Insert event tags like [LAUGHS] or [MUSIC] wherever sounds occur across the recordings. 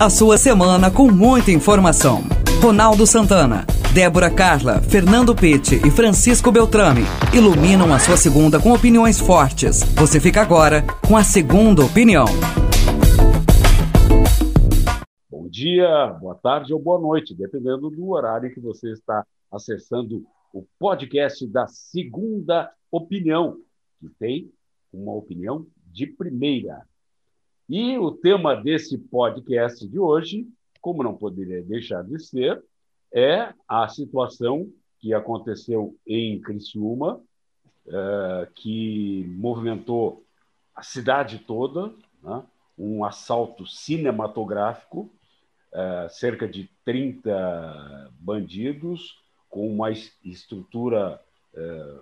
A sua semana com muita informação. Ronaldo Santana, Débora Carla, Fernando Pitti e Francisco Beltrame iluminam a sua segunda com opiniões fortes. Você fica agora com a segunda opinião. Bom dia, boa tarde ou boa noite, dependendo do horário que você está acessando o podcast da segunda opinião, que tem uma opinião de primeira. E o tema desse podcast de hoje, como não poderia deixar de ser, é a situação que aconteceu em Criciúma, é, que movimentou a cidade toda, né? um assalto cinematográfico, é, cerca de 30 bandidos com uma estrutura é,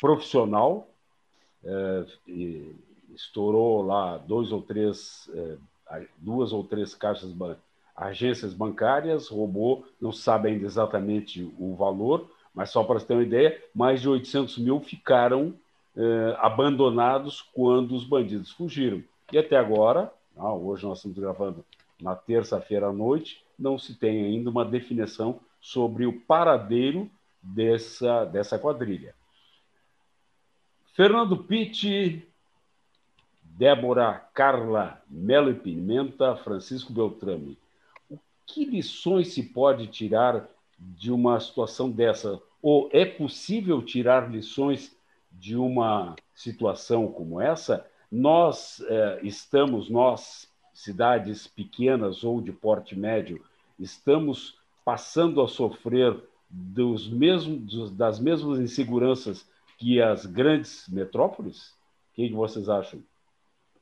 profissional, estourou lá dois ou três, é, duas ou três caixas, agências bancárias, roubou, não sabe ainda exatamente o valor, mas só para você ter uma ideia, mais de 800 mil ficaram é, abandonados quando os bandidos fugiram. E até agora, ah, hoje nós estamos gravando na terça-feira à noite, não se tem ainda uma definição sobre o paradeiro dessa, dessa quadrilha. Fernando Pitti Débora Carla Melo e Pimenta, Francisco Beltrame. O que lições se pode tirar de uma situação dessa? Ou é possível tirar lições de uma situação como essa? Nós eh, estamos, nós, cidades pequenas ou de porte médio, estamos passando a sofrer dos mesmos, das mesmas inseguranças que as grandes metrópoles? O que vocês acham?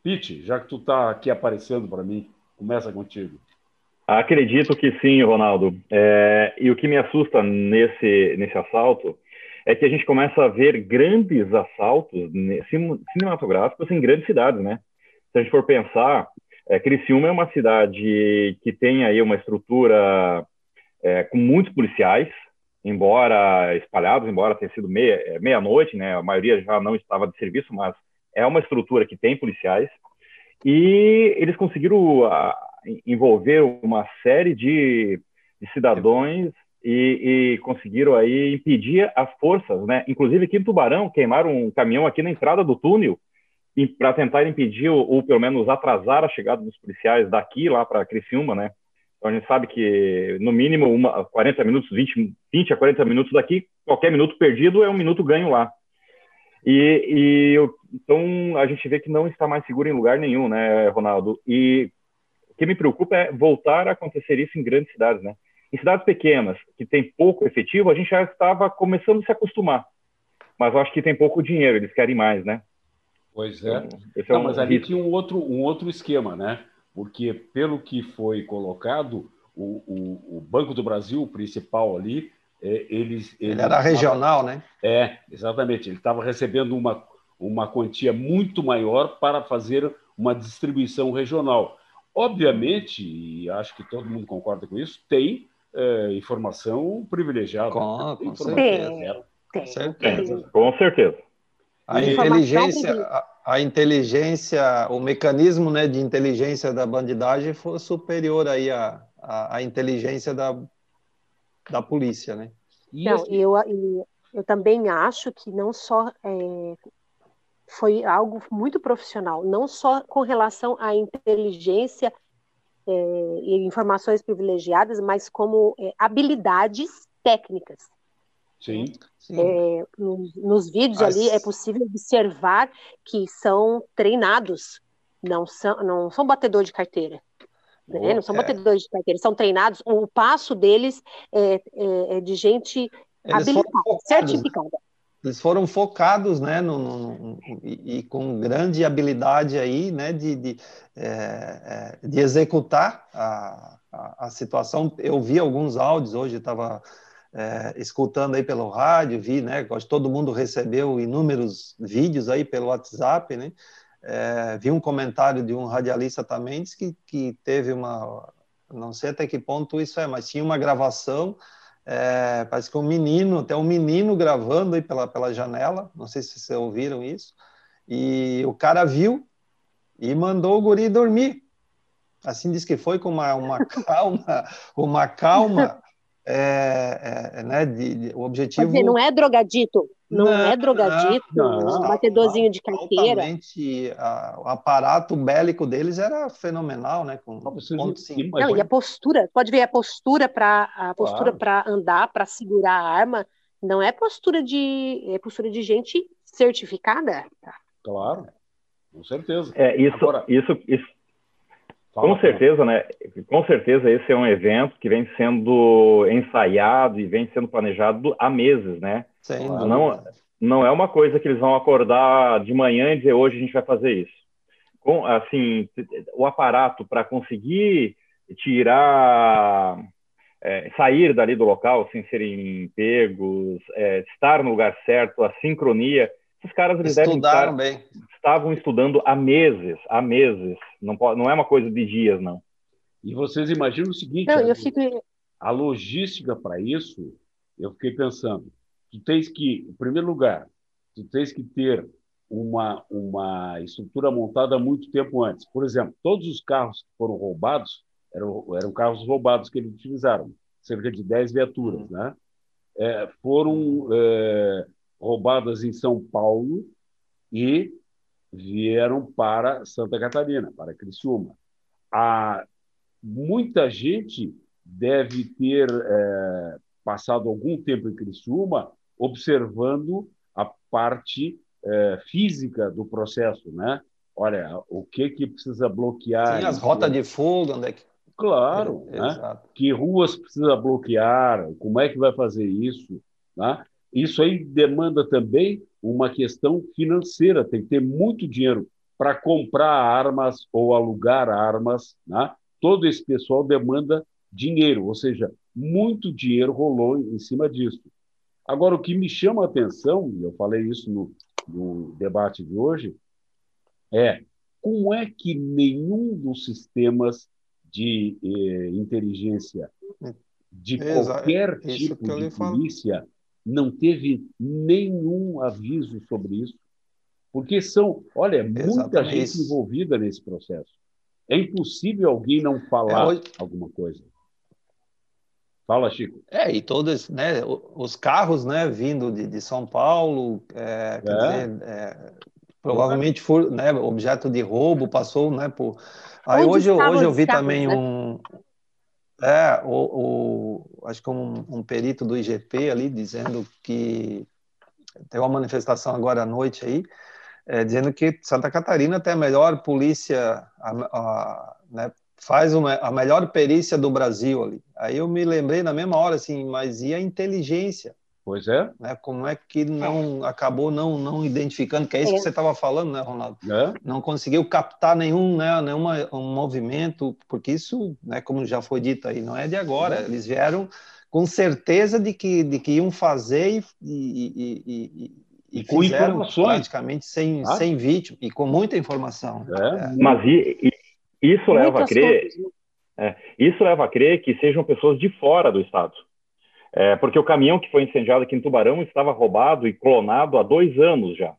Pete, já que tu está aqui aparecendo para mim, começa contigo. Acredito que sim, Ronaldo. É, e o que me assusta nesse, nesse assalto é que a gente começa a ver grandes assaltos cinematográficos em grandes cidades, né? Se a gente for pensar, é, Criciúma é uma cidade que tem aí uma estrutura é, com muitos policiais, embora espalhados, embora tenha sido meia, meia-noite, né? A maioria já não estava de serviço, mas é uma estrutura que tem policiais e eles conseguiram uh, envolver uma série de, de cidadãos e, e, conseguiram aí impedir as forças, né? Inclusive aqui em Tubarão queimaram um caminhão aqui na entrada do túnel para tentar impedir ou, ou, pelo menos atrasar a chegada dos policiais daqui lá para Criciúma, né? Então a gente sabe que no mínimo uma, 40 minutos, 20, 20 a 40 minutos daqui, qualquer minuto perdido é um minuto ganho lá. E, e então a gente vê que não está mais seguro em lugar nenhum, né, Ronaldo? E o que me preocupa é voltar a acontecer isso em grandes cidades, né? Em cidades pequenas, que tem pouco efetivo, a gente já estava começando a se acostumar. Mas eu acho que tem pouco dinheiro, eles querem mais, né? Pois é. Então, é não, um mas ali risco. tinha um outro, um outro esquema, né? Porque, pelo que foi colocado, o, o, o Banco do Brasil, o principal ali, é, eles, ele, ele era regional, né? É, exatamente. Ele estava recebendo uma, uma quantia muito maior para fazer uma distribuição regional. Obviamente, e acho que todo mundo concorda com isso, tem é, informação privilegiada. Com, com certeza. Com certeza. Com certeza. A inteligência, a, a, inteligência, o mecanismo né, de inteligência da bandidagem foi superior aí à, à, à inteligência da da polícia, né? Não, assim... eu, eu também acho que não só é, foi algo muito profissional, não só com relação à inteligência é, e informações privilegiadas, mas como é, habilidades técnicas. Sim. sim. É, nos, nos, vídeos As... ali é possível observar que são treinados, não são, não são batedor de carteira. Né? Não são é. batedores de carteira, são treinados. O passo deles é, é, é de gente eles habilitada, certificada. Eles foram focados, né, no, no, e, e, com grande habilidade aí, né, de, de, é, é, de executar a, a, a, situação. Eu vi alguns áudios hoje, estava é, escutando aí pelo rádio, vi, né, todo mundo recebeu inúmeros vídeos aí pelo WhatsApp, né, é, vi um comentário de um radialista também que, que teve uma, não sei até que ponto isso é, mas tinha uma gravação, é, parece que um menino, até um menino gravando aí pela, pela janela, não sei se vocês ouviram isso, e o cara viu e mandou o guri dormir. assim diz que foi com uma, uma [LAUGHS] calma, uma calma, é, é, né, de, de, o objetivo... Dizer, não é drogadito, não, não é drogadito, não, batedorzinho de carteira. A, o aparato bélico deles era fenomenal, né? Com ponto não, e a postura, pode ver a postura para a postura claro. para andar, para segurar a arma, não é postura de é postura de gente certificada. Claro, com certeza. É isso, Agora, isso, isso Fala, com certeza, né? Com certeza esse é um evento que vem sendo ensaiado e vem sendo planejado há meses, né? Sim, não, não é uma coisa que eles vão acordar de manhã e dizer hoje a gente vai fazer isso. Com, assim, o aparato para conseguir tirar, é, sair dali do local sem serem pegos, é, estar no lugar certo, a sincronia, esses caras eles Estudaram devem estar, bem. estavam estudando há meses, há meses. Não, pode, não é uma coisa de dias, não. E vocês imaginam o seguinte: não, a, fico... a logística para isso, eu fiquei pensando, tu tens que, em primeiro lugar, tu tens que ter uma, uma estrutura montada há muito tempo antes. Por exemplo, todos os carros que foram roubados eram, eram carros roubados que eles utilizaram, cerca de 10 viaturas, uhum. né? É, foram é, roubadas em São Paulo e vieram para Santa Catarina, para Criciúma. Há, muita gente deve ter é, passado algum tempo em Criciúma observando a parte é, física do processo, né? Olha, o que que precisa bloquear? Sim, as rotas de fogo, onde é que... Claro, é, né? que ruas precisa bloquear, como é que vai fazer isso, né? Isso aí demanda também uma questão financeira, tem que ter muito dinheiro para comprar armas ou alugar armas. Né? Todo esse pessoal demanda dinheiro, ou seja, muito dinheiro rolou em cima disso. Agora, o que me chama a atenção, e eu falei isso no, no debate de hoje, é como é que nenhum dos sistemas de eh, inteligência de qualquer tipo de polícia não teve nenhum aviso sobre isso, porque são, olha, muita Exatamente. gente envolvida nesse processo. É impossível alguém não falar é, hoje... alguma coisa. Fala, Chico. É, e todos, né, os carros, né, vindo de, de São Paulo, é, quer é. dizer, é, provavelmente foi, né, objeto de roubo, passou, né, por... Aí hoje, hoje eu vi também né? um, é, o, o, acho que um, um, perito do IGP ali dizendo que tem uma manifestação agora à noite aí, é, dizendo que Santa Catarina tem a melhor polícia, a, a, né, faz uma, a melhor perícia do Brasil ali. Aí eu me lembrei na mesma hora assim, mas e a inteligência? Pois é. Né? Como é que não acabou não, não identificando, que é isso é. que você estava falando, né, Ronaldo? É. Não conseguiu captar nenhum, né, nenhum um movimento, porque isso, né, como já foi dito aí, não é de agora. É. Eles vieram com certeza de que, de que iam fazer e, e, e, e com informações. praticamente sem, ah. sem vítima e com muita informação. É. Mas isso leva a crer, né? isso leva a crer que sejam pessoas de fora do estado. É, porque o caminhão que foi incendiado aqui em Tubarão estava roubado e clonado há dois anos já.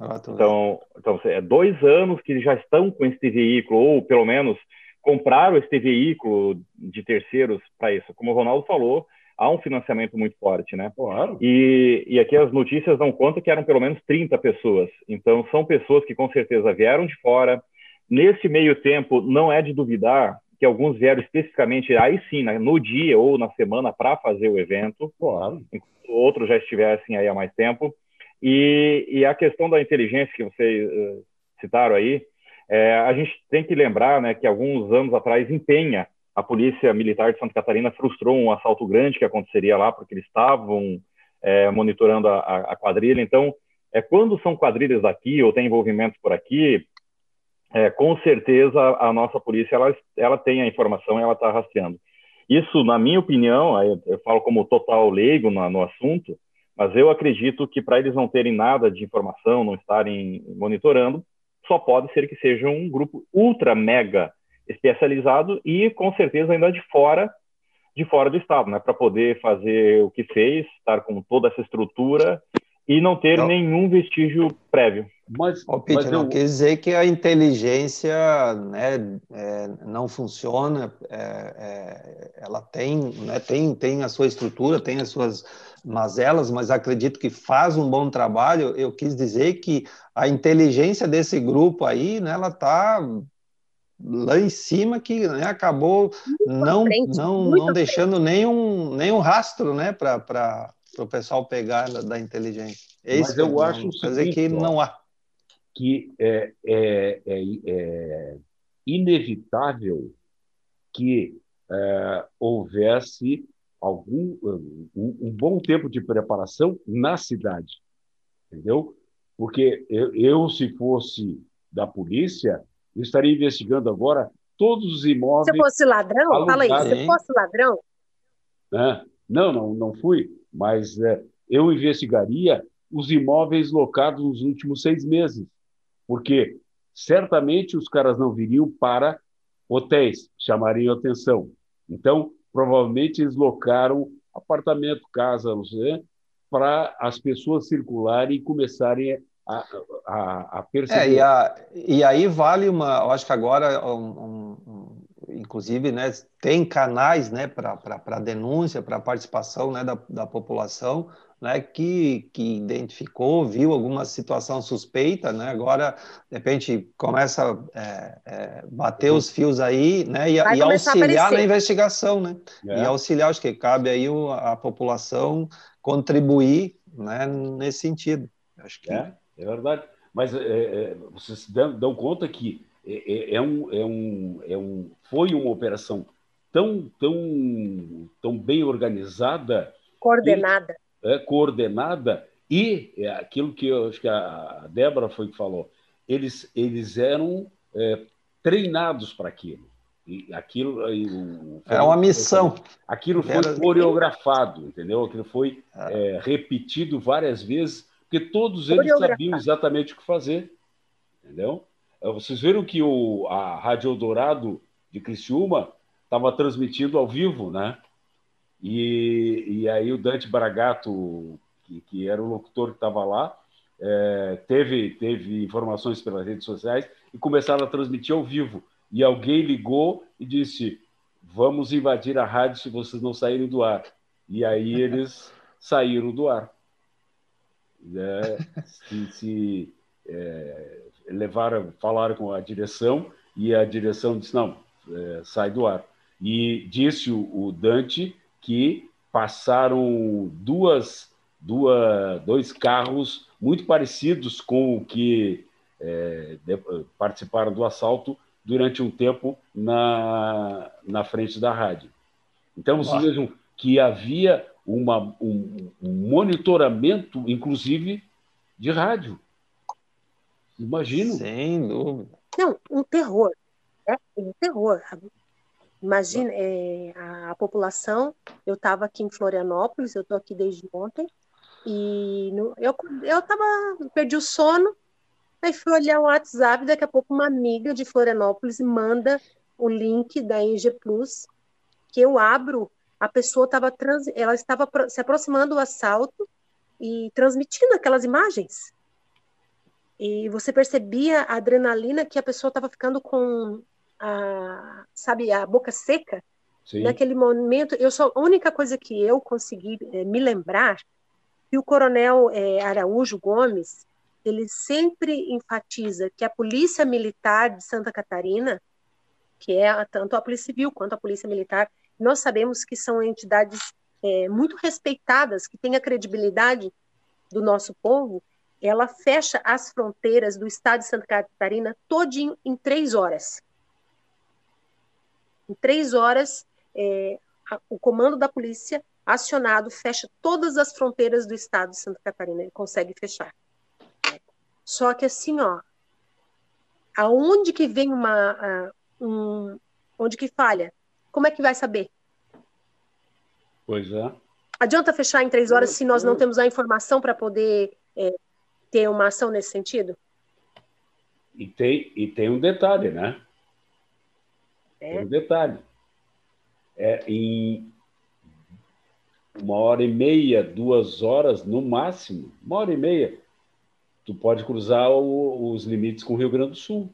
Ah, então, então, é dois anos que já estão com este veículo, ou pelo menos compraram este veículo de terceiros para isso. Como o Ronaldo falou, há um financiamento muito forte, né? Claro. E, e aqui as notícias dão conta que eram pelo menos 30 pessoas. Então, são pessoas que com certeza vieram de fora. Nesse meio tempo, não é de duvidar que alguns vieram especificamente aí sim, no dia ou na semana para fazer o evento, claro. outros já estivessem aí há mais tempo. E, e a questão da inteligência que vocês uh, citaram aí, é, a gente tem que lembrar né, que alguns anos atrás, empenha a Polícia Militar de Santa Catarina frustrou um assalto grande que aconteceria lá, porque eles estavam é, monitorando a, a, quadrilha. Então, é, quando são quadrilhas daqui ou tem envolvimentos por aqui, é, com certeza a nossa polícia ela, ela tem a informação ela está rastreando. Isso, na minha opinião, eu, eu falo como total leigo no, no assunto, mas eu acredito que para eles não terem nada de informação, não estarem monitorando, só pode ser que seja um grupo ultra mega especializado e com certeza ainda de fora de fora do estado, né, para poder fazer o que fez, estar com toda essa estrutura E não ter então, nenhum vestígio prévio. Mas, oh, Peter, mas não eu... quer dizer que a inteligência né, é, não funciona, é, é, ela tem, né, tem, tem a sua estrutura, tem as suas mazelas, mas acredito que faz um bom trabalho. Eu quis dizer que a inteligência desse grupo aí, né, ela está lá em cima que né, acabou não, frente, não, não deixando nenhum, nenhum rastro né, para o pessoal pegar da, da inteligência. É Mas eu acho quer dizer que não há. Que é, é, é, é inevitável que é, houvesse algum um, um, bom tempo de preparação na cidade, entendeu? Porque eu, eu se fosse da polícia, eu estaria investigando agora todos os imóveis. Se fosse ladrão, alugados. fala aí, se fosse ladrão. É, não, não, não fui, mas é, eu investigaria os imóveis locados nos últimos seis meses, porque certamente os caras não viriam para hotéis, chamariam atenção. Então, provavelmente eles locaram apartamento, casa, não sei, para as pessoas circularem e começarem a, a, a perceber. É, e, a, e, aí vale uma, eu acho que agora, um, um, inclusive, né, tem canais né, para denúncia, para participação né, da, da população, né, que, que identificou, viu alguma situação suspeita, né, agora, de repente, começa a é, é, bater os fios aí, né, e, e auxiliar na investigação, né, é. e auxiliar, acho que cabe aí a população contribuir, né, nesse sentido. Acho que... É. É verdade. Mas é, é, vocês dão, dão, conta que é, é, é, um, é, um, é um, foi uma operação tão, tão, tão bem organizada. Coordenada. E, é, coordenada. E é aquilo que eu acho que a Débora foi que falou, eles, eles eram é, treinados para aquilo. E aquilo o, era uma missão. Aquilo foi Era... coreografado, entendeu? Aquilo foi é, repetido várias vezes porque todos eles sabiam exatamente o que fazer, entendeu? É, vocês viram que o, a Rádio Eldorado de Criciúma estava transmitindo ao vivo, né? E, e aí o Dante Bragato, que, que era o locutor que estava lá, é, teve, teve informações pelas redes sociais e começaram a transmitir ao vivo. E alguém ligou e disse: Vamos invadir a rádio se vocês não saírem do ar. E aí [LAUGHS] eles saíram do ar né, [LAUGHS] se, se é, levaram, falaram com a direção e a direção disse não, é, sai do ar. E disse o, o Dante que passaram duas, duas, dois carros muito parecidos com o que é, de, participaram do assalto durante um tempo na, na frente da rádio. Então, vocês vejam que havia uma, um, um monitoramento, inclusive, de rádio. Imagino. Sem dúvida. Não, um terror. É um terror. Imagina, é, a, a, população. Eu estava aqui em Florianópolis, eu estou aqui desde ontem, e no, eu, eu tava, perdi o sono, aí fui olhar o WhatsApp, daqui a pouco uma amiga de Florianópolis manda o link da EG Plus, que eu abro, a pessoa estava ela estava se aproximando do assalto e transmitindo aquelas imagens. E você percebia a adrenalina que a pessoa estava ficando com a, sabe, a boca seca. Sim. Naquele momento, eu só a única coisa que eu consegui é, me lembrar que o coronel é, Araújo Gomes ele sempre enfatiza que a polícia militar de Santa Catarina, que é tanto a polícia civil quanto a polícia militar, nós sabemos que são entidades é, muito respeitadas, que têm a credibilidade do nosso povo, ela fecha as fronteiras do estado de Santa Catarina todinho em três horas. Em três horas, é, a, o comando da polícia acionado fecha todas as fronteiras do estado de Santa Catarina, ele consegue fechar. Só que assim, ó, aonde que vem uma, a, um, onde que falha? Como é que vai saber? Pois é. Adianta fechar em três horas se nós não temos a informação para poder é, ter uma ação nesse sentido? E tem, e tem um detalhe, né? É. Tem um detalhe. É, em, uma hora e meia, duas horas no máximo, uma hora e meia, tu pode cruzar o, os limites com o Rio Grande do Sul.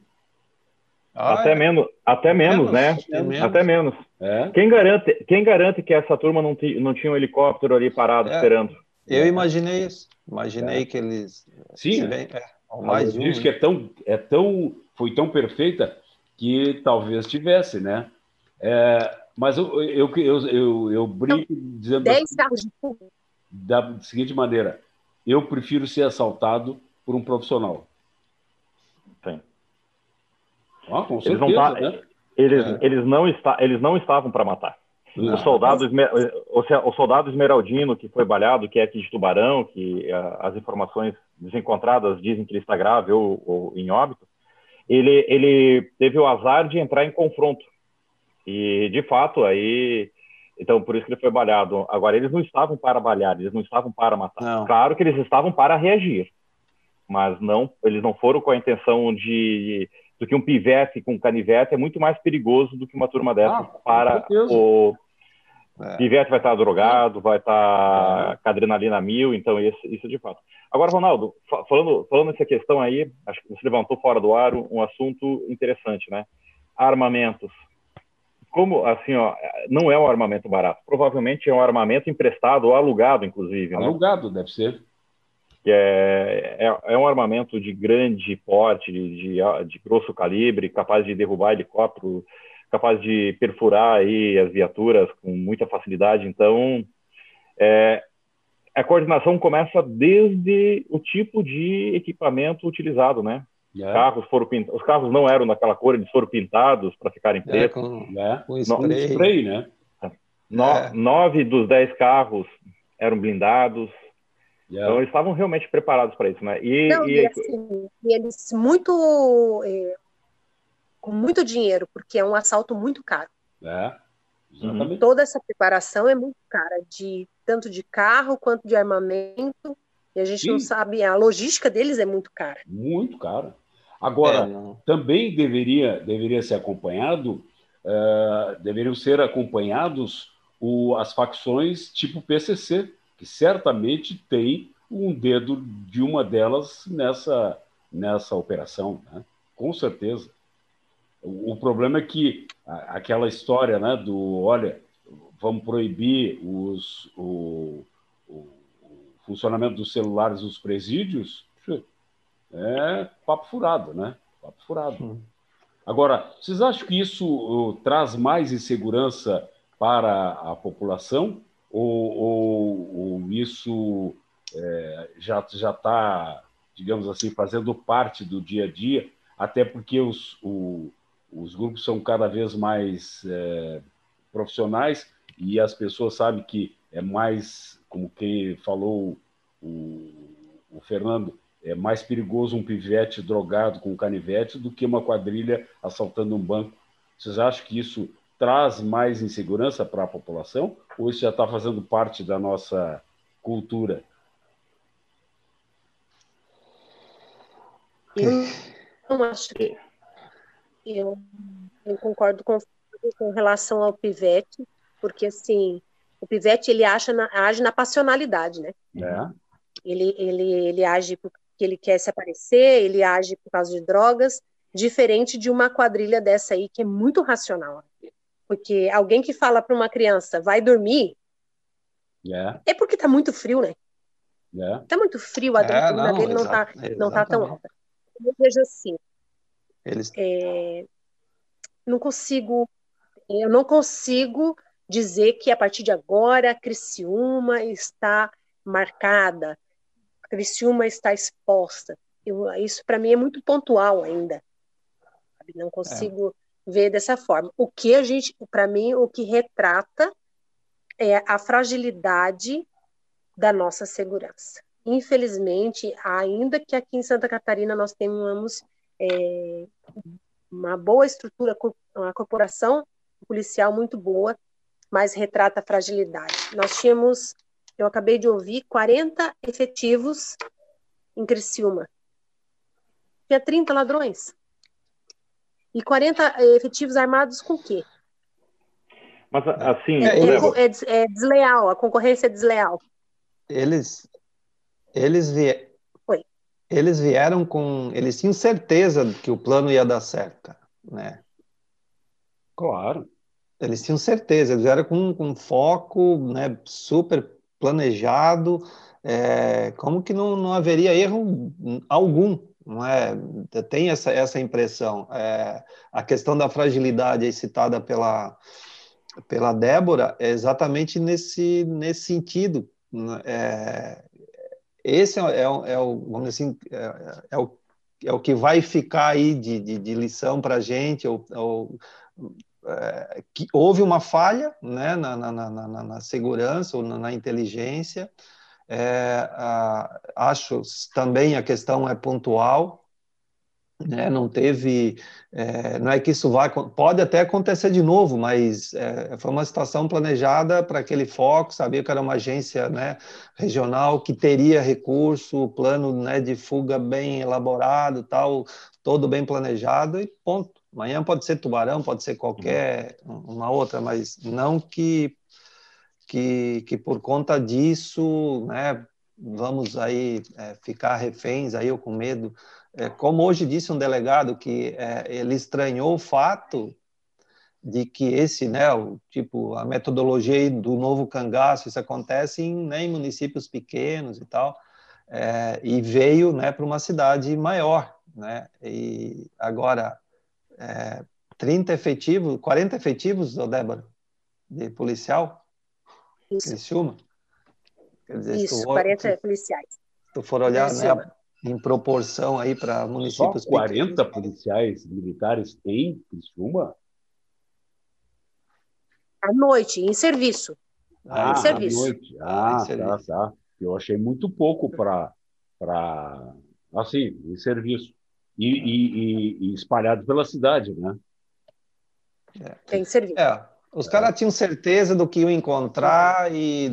Ah, até, é? menos, até menos, né? menos, né? Até menos. É. Quem, garante, quem garante que essa turma não, não tinha um helicóptero ali parado é. esperando? Eu imaginei isso. Imaginei é. que eles. Sim. Bem, é, mais um, que né? é tão, é tão, foi tão perfeita que talvez tivesse, né? É, mas eu, eu, eu, eu, eu brinco dizendo. 10 assim, carros de fogo. Da seguinte maneira: eu prefiro ser assaltado por um profissional. Sim. Ah, com certeza, eles não, tá, né? eles, é. eles, não está, eles não estavam para matar. Não, o, soldado, o, soldado esmeraldino que foi balhado, que é aqui de Tubarão, que as informações desencontradas dizem que ele está grave ou, ou em óbito, ele, ele teve o azar de entrar em confronto. E, de fato, aí então, por isso que ele foi balhado. Agora, eles não estavam para balhar, eles não estavam para matar. Não. Claro que eles estavam para reagir, mas não, eles não foram com a intenção de do que um pivete com canivete é muito mais perigoso do que uma turma dessa ah, para o é. pivete vai estar drogado, vai estar é. com adrenalina mil, então isso, isso de fato. Agora, Ronaldo, falando falando essa questão aí, acho que você levantou fora do ar um assunto interessante, né? Armamentos como assim, ó, não é um armamento barato. Provavelmente é um armamento emprestado ou alugado, inclusive. Né? Alugado, né? deve ser. É, é, é, um armamento de grande porte, de, de, de, grosso calibre, capaz de derrubar helicóptero, capaz de perfurar aí as viaturas com muita facilidade. Então, é, a coordenação começa desde o tipo de equipamento utilizado, né? Yeah. É. Carros foram pintados. Os carros não eram daquela cor, eles foram pintados para ficarem é, pretos. É, com, né? com spray. spray né? No, é. Nove dos dez carros eram blindados. Yeah. Então eles estavam realmente preparados para isso, né? E, não, e, e, assim, e eles muito é, com muito dinheiro, porque é um assalto muito caro. É. Exatamente. Toda essa preparação é muito cara, de tanto de carro quanto de armamento. E a gente Sim. não sabe, a logística deles é muito cara. Muito cara. Agora, é, também deveria, deveria ser acompanhado, uh, deveriam ser acompanhados o, as facções tipo PCC, que certamente tem um dedo de uma delas nessa, nessa operação, né? com certeza. O, o problema é que a, aquela história né, do, olha, vamos proibir os, o, o, o funcionamento dos celulares nos presídios, é papo furado, né? Papo furado. Agora, vocês acham que isso uh, traz mais insegurança para a população? Ou, ou, ou isso é, já está, digamos assim, fazendo parte do dia a dia? Até porque os, o, os grupos são cada vez mais é, profissionais e as pessoas sabem que é mais, como quem falou o, o Fernando, é mais perigoso um pivete drogado com canivete do que uma quadrilha assaltando um banco. Vocês acham que isso traz mais insegurança para a população ou isso já está fazendo parte da nossa cultura? Eu não acho que. Eu, eu concordo com, com relação ao pivete, porque assim, o pivete ele acha na, age na passionalidade, né? É. Ele, ele, ele age que ele quer se aparecer, ele age por causa de drogas, diferente de uma quadrilha dessa aí que é muito racional. Porque alguém que fala para uma criança, vai dormir, yeah. é porque está muito frio, né? Yeah. Tá muito frio, a é, dele não está não tá tão alta. Eu vejo assim, Eles... é, não consigo, eu não consigo dizer que a partir de agora a Criciúma está marcada, Criciúma está exposta. Eu, isso para mim é muito pontual ainda. Não consigo é. ver dessa forma. O que a gente, para mim, o que retrata é a fragilidade da nossa segurança. Infelizmente, ainda que aqui em Santa Catarina nós tenhamos é, uma boa estrutura, uma corporação policial muito boa, mas retrata a fragilidade. Nós tínhamos eu acabei de ouvir 40 efetivos em Criciúma. Tinha 30 ladrões. E 40 efetivos armados com o quê? Mas assim. É, é, é, desleal, a concorrência é desleal. Eles, eles, vie... eles vieram com. Eles tinham certeza que o plano ia dar certo, né? Claro. Eles tinham certeza, eles vieram com, com foco né, super planejado. É, como que não, não haveria erro algum não é? Tem essa, essa impressão. É, a questão da fragilidade citada pela, pela Débora é exatamente nesse, nesse sentido. Né? É, esse é, é, é, o, vamos assim, é, é, o, é o que vai ficar aí de, de, de lição para a gente, ou, ou é, que houve uma falha né, na, na, na, na segurança ou na, na inteligência, é, a, acho também a questão é pontual, né? não teve, é, não é que isso vai, pode até acontecer de novo, mas é, foi uma situação planejada para aquele foco, sabia que era uma agência né, regional que teria recurso, plano né, de fuga bem elaborado, tal, todo bem planejado e ponto. Amanhã pode ser tubarão, pode ser qualquer uma outra, mas não que que, que por conta disso, né, vamos aí é, ficar reféns aí ou com medo. É, como hoje disse um delegado que é, ele estranhou o fato de que esse, né, o, tipo, a metodologia do novo cangaço, isso acontece em, né, em municípios pequenos e tal, é, e veio, né, para uma cidade maior, né, e agora, é, 30 efetivos, 40 efetivos, Débora, de policial, isso. Criciúma? Quer dizer, Isso, tu, 40 se, policiais. Se tu for olhar né, em proporção aí para municípios Só 40 pequenos. policiais militares em Criciúma? À noite, em serviço. Ah, em serviço. À noite. Ah, ah tá, tá. Eu achei muito pouco para assim, em serviço. E, e, e, e espalhado pela cidade, né? É. Tem serviço. É, os caras tinham certeza do que iam encontrar e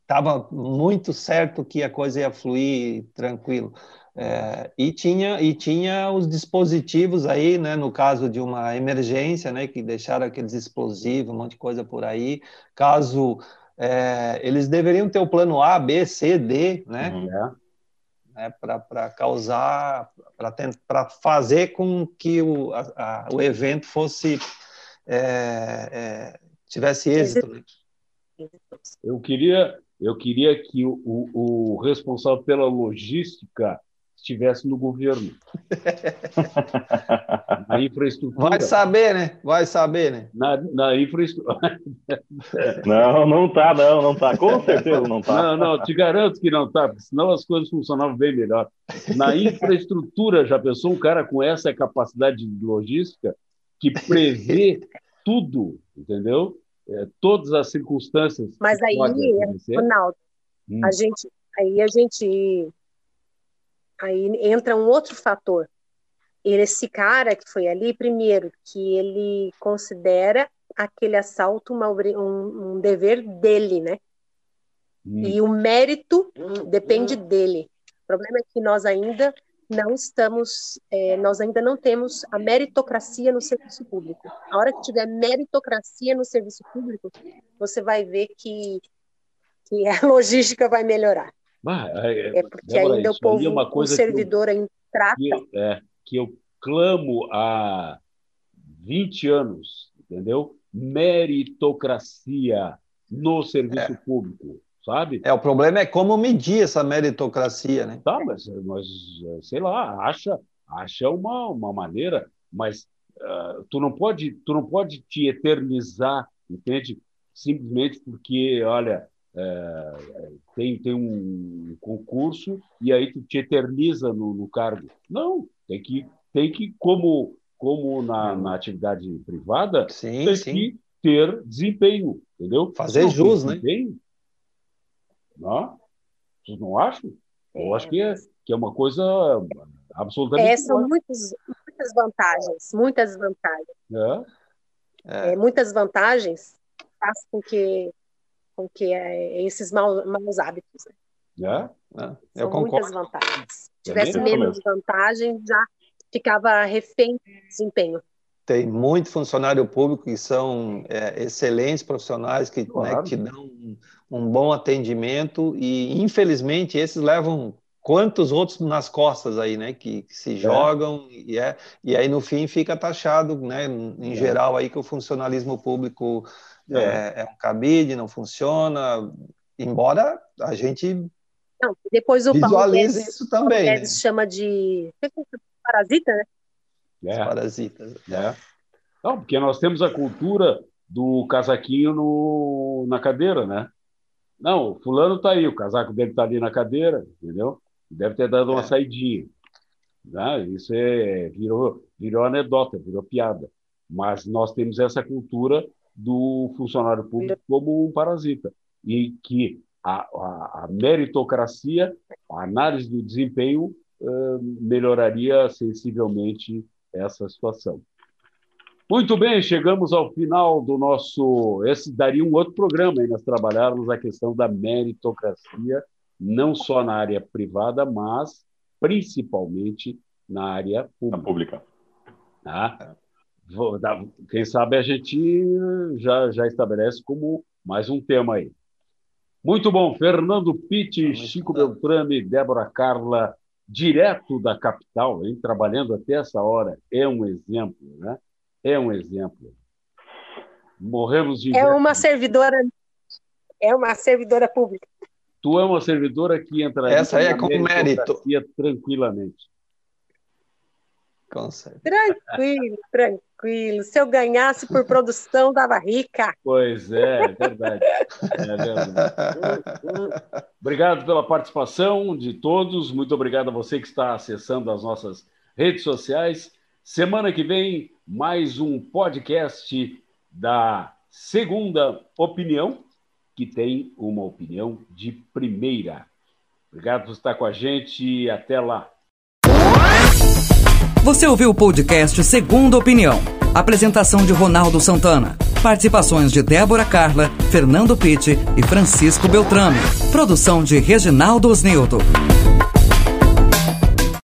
estava é, é, muito certo que a coisa ia fluir tranquilo. É, e tinha e tinha os dispositivos aí, né, no caso de uma emergência, né, que deixaram aqueles explosivos, um monte de coisa por aí. Caso é, eles deveriam ter o plano A, B, C, D, né? Uhum. É né, para causar, para fazer com que o, a, a, o evento fosse é, é, tivesse êxito. Né? Eu queria, eu queria que o, o, o responsável pela logística estivesse no governo. [LAUGHS] na infraestrutura. Vai saber, né? Vai saber, né? Na, na infraestrutura. [LAUGHS] não, não tá, não, não tá. Com certeza não tá. Não, não, te garanto que não tá, porque senão as coisas funcionavam bem melhor. Na infraestrutura, já pensou um cara com essa capacidade de logística que prevê tudo, entendeu? É, todas as circunstâncias. Mas aí, Ronaldo, hum. a gente, aí a gente aí entra um outro fator. Esse cara que foi ali, primeiro, que ele considera aquele assalto uma, um, um dever dele, né? Hum. E o mérito depende dele. O problema é que nós ainda não estamos, é, nós ainda não temos a meritocracia no serviço público. A hora que tiver meritocracia no serviço público, você vai ver que, que a [LAUGHS] logística vai melhorar. Ah, é, é, porque Débora, ainda o povo, é uma coisa o servidor ainda trata. Que eu, é, que eu clamo há 20 anos, entendeu? Meritocracia no serviço é. público, sabe? É, o problema é como medir essa meritocracia, né? Tá, mas, mas sei lá, acha, acha uma, uma maneira, mas uh, tu, não pode, tu não pode te eternizar, entende? Simplesmente porque, olha, é, tem, tem um concurso e aí tu te eterniza no, no cargo. Não, tem que, tem que como, como na, na atividade privada, sim, tem sim. que ter desempenho, entendeu? Fazer jus, né? Não? Vocês não acham? Eu acho que é, que é uma coisa absolutamente. É, são muitas, muitas vantagens, muitas vantagens. É. É, muitas vantagens faz com que com que é, esses maus, maus hábitos. Né? É, é. Eu São muitas vantagens. Se tivesse menos vantagem, já ficava refém do desempenho. tem muito funcionário público que são é, excelentes profissionais que, claro. né, que te dão um, bom atendimento e infelizmente esses levam quantos outros nas costas aí, né, que, que se é. jogam e é e aí no fim fica taxado, né, em é. geral aí que o funcionalismo público é, é, é um cabide, não funciona, embora a gente não, depois o visualize isso também, né? chama de parasita, né? É. parasitas. É. Não, porque nós temos a cultura do casaquinho no, na cadeira, né? Não, o fulano está aí, o casaco dele está ali na cadeira, entendeu? Deve ter dado uma é. saidinha. Né? Isso é, virou, virou anedota, virou piada. Mas nós temos essa cultura do funcionário público como um parasita. E que a, a, a meritocracia, a análise do desempenho, melhoraria sensivelmente essa situação. Muito bem, chegamos ao final do nosso. Esse daria um outro programa aí, nós trabalharmos a questão da meritocracia, não só na área privada, mas principalmente na área pública. pública. Tá? Quem sabe a gente já, já estabelece como mais um tema aí. Muito bom, Fernando Pitti, Chico Beltrame, Débora Carla, direto da capital, hein, trabalhando até essa hora, é um exemplo, né? É um exemplo. Morremos de. É uma servidora. É uma servidora pública. Tu é uma servidora que entra. Essa aí é com mérito. Tranquilamente. Consegue. Tranquilo, tranquilo. Se eu ganhasse por produção, dava rica. Pois é, é verdade. [LAUGHS] É verdade. obrigado pela participação de todos. Muito obrigado a você que está acessando as nossas redes sociais. Semana que vem, mais um podcast da Segunda Opinião, que tem uma opinião de primeira. Obrigado por estar com a gente e até lá. Você ouviu o podcast Segunda Opinião. Apresentação de Ronaldo Santana. Participações de Débora Carla, Fernando Pitti e Francisco Beltrame. Produção de Reginaldo Osnildo.